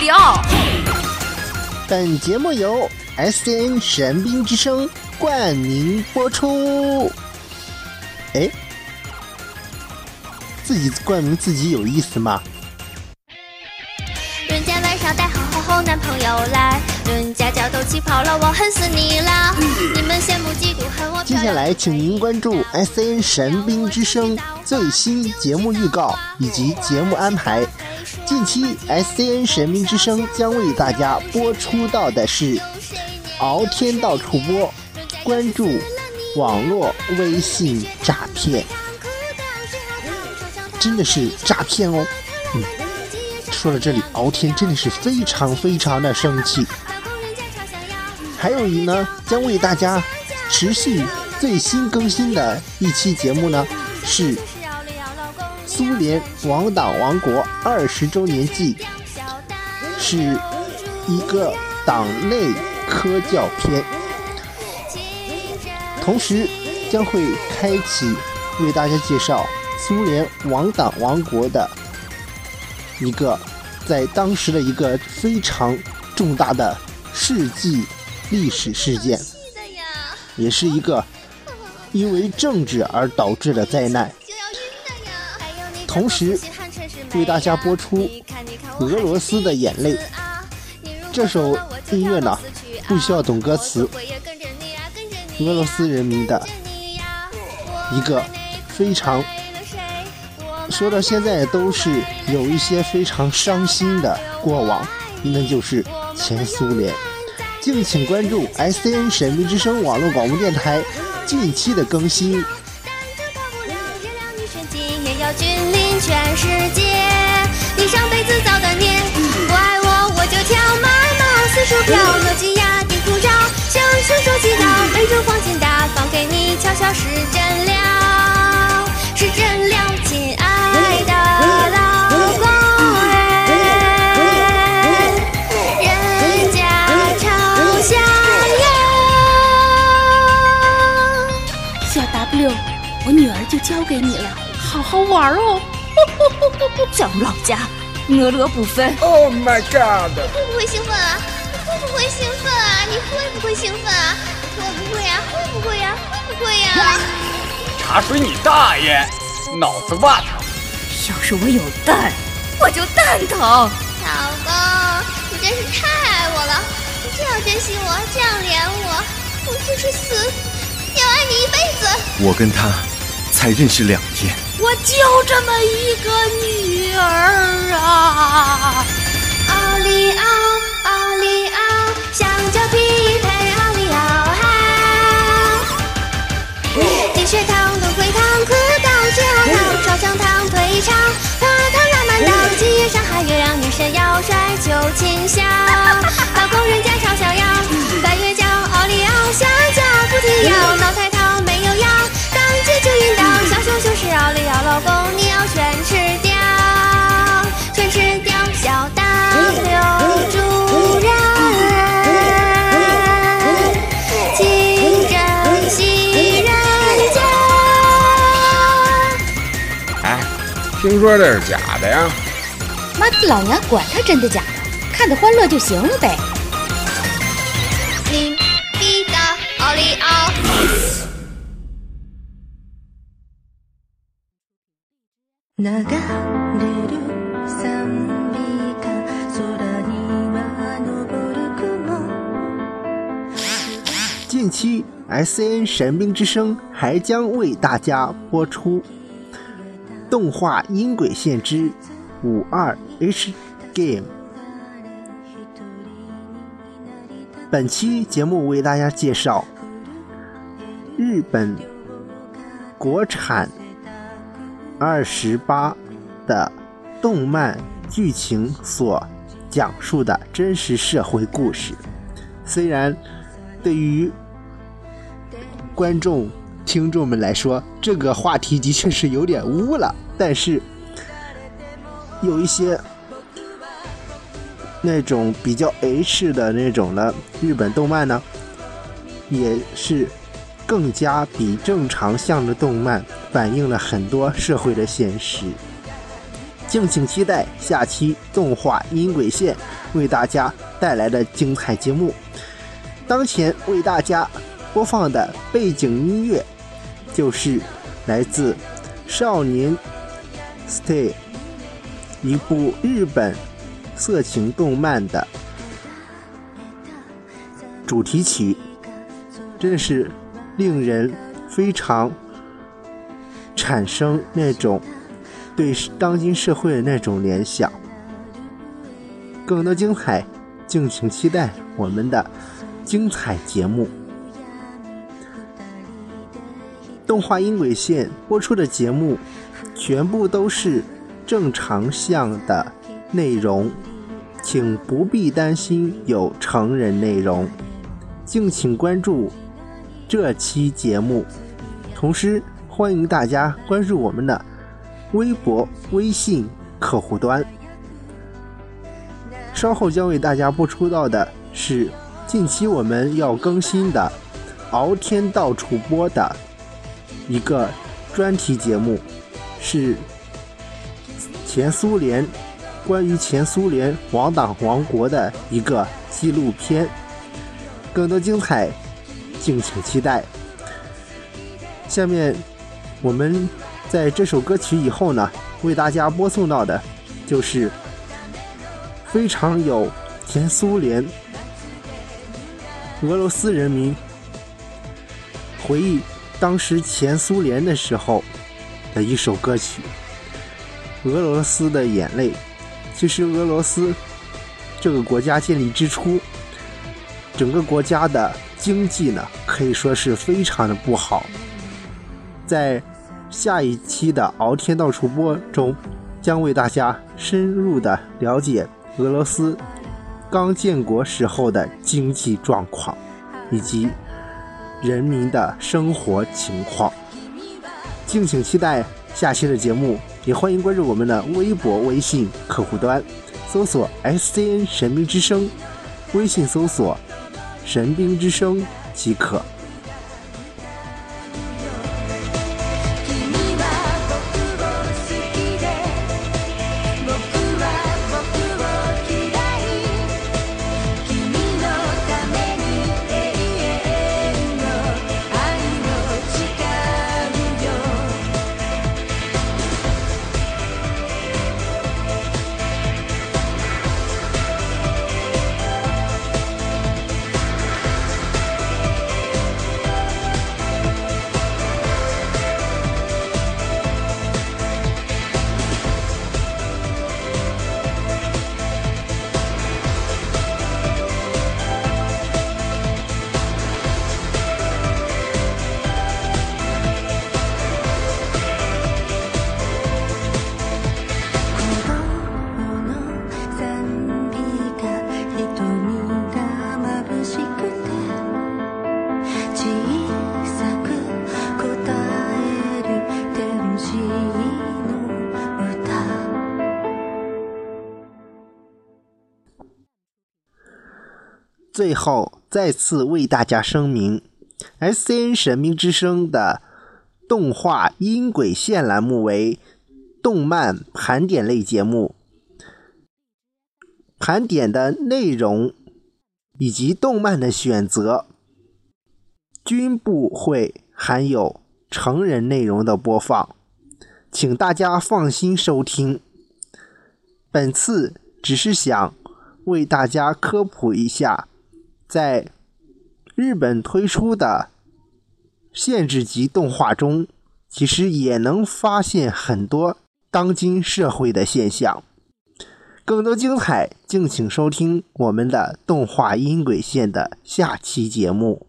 里奥。本节目由 S N 神兵之声冠名播出。哎，自己冠名自己有意思吗？人家晚上带好好好男朋友来，人家脚都起跑了，我恨死你啦！你们羡慕嫉妒恨我。接下来，请您关注 S N 神兵之声最新节目预告以及节目安排。近期 SCN 神明之声将为大家播出到的是《敖天到处播》，关注网络微信诈骗，真的是诈骗哦。嗯，说到这里，敖天真的是非常非常的生气。还有一呢，将为大家持续最新更新的一期节目呢，是苏联亡党王国二十周年祭，是一个党内科教片，同时将会开启为大家介绍苏联亡党王国的一个在当时的一个非常重大的世纪历史事件，也是一个因为政治而导致的灾难。同时为大家播出《俄罗斯的眼泪》这首音乐呢，不需要懂歌词，俄罗斯人民的一个非常说到现在都是有一些非常伤心的过往，那就是前苏联。敬请关注 S N 神秘之声网络广播电台近期的更新。给你，悄悄是真了，是真了，亲爱的老公哎，人家朝向阳。小 W，我女儿就交给你了，好好玩哦。咱们老家，俄罗 不分。Oh my god！你 会不会兴奋啊？你会不会兴奋啊？你会不会兴奋啊？会不会啊？会不会呀？会不会呀？茶水你大爷！脑子瓦特。要是我有蛋，我就蛋疼。老公，你真是太爱我了！你这样珍惜我，这样怜我，我就是死要爱你一辈子。我跟他才认识两天。我就这么一个女儿啊！奥利奥，奥利奥，香蕉皮配血糖、芦荟糖、苦糖、血红糖、烧香糖、退肠、花糖拉满当，今夜上海月亮，女神要帅就清香。老公人家炒小羊，白月娇奥利奥，香蕉不停摇，脑太糖没有药，当街就晕倒，小熊熊是奥利奥，老公你要全吃听说这是假的呀？妈，老娘管他真的假的，看得欢乐就行了呗。你比的奥利奥。流れる賛美歌空には昇る雲近期 S N 神兵之声还将为大家播出 动画《音轨线之五二 H Game》。本期节目为大家介绍日本国产二十八的动漫剧情所讲述的真实社会故事。虽然对于观众、听众们来说，这个话题的确是有点污了，但是有一些那种比较 H 的那种的日本动漫呢，也是更加比正常向的动漫反映了很多社会的现实。敬请期待下期动画音轨线为大家带来的精彩节目。当前为大家播放的背景音乐就是来自《少年 Stay》一部日本色情动漫的主题曲，真的是令人非常产生那种对当今社会的那种联想。更多精彩，敬请期待我们的精彩节目。动画音轨线播出的节目，全部都是正常向的内容，请不必担心有成人内容。敬请关注这期节目，同时欢迎大家关注我们的微博、微信客户端。稍后将为大家播出到的是近期我们要更新的《敖天到处播》的一个专题节目，是前苏联关于前苏联亡党王国的一个纪录片。更多精彩，敬请期待。下面我们在这首歌曲以后呢，为大家播送到的就是非常有前苏联俄罗斯人民回忆当时前苏联的时候的一首歌曲《俄罗斯的眼泪》。其实，俄罗斯这个国家建立之初，整个国家的经济呢，可以说是非常的不好。在下一期的《敖天到处播》中，将为大家深入的了解俄罗斯刚建国时候的经济状况，以及人民的生活情况。敬请期待下期的节目，也欢迎关注我们的微博、微信客户端，搜索 “SCN 神兵之声”，微信搜索。神兵之声即可。最后再次为大家声明，SCN 神明之声的动画音轨线栏目为动漫盘点类节目，盘点的内容以及动漫的选择均不会含有成人内容的播放，请大家放心收听。本次只是想为大家科普一下，在日本推出的限制级动画中，其实也能发现很多当今社会的现象。更多精彩，敬请收听我们的动画音轨线的下期节目。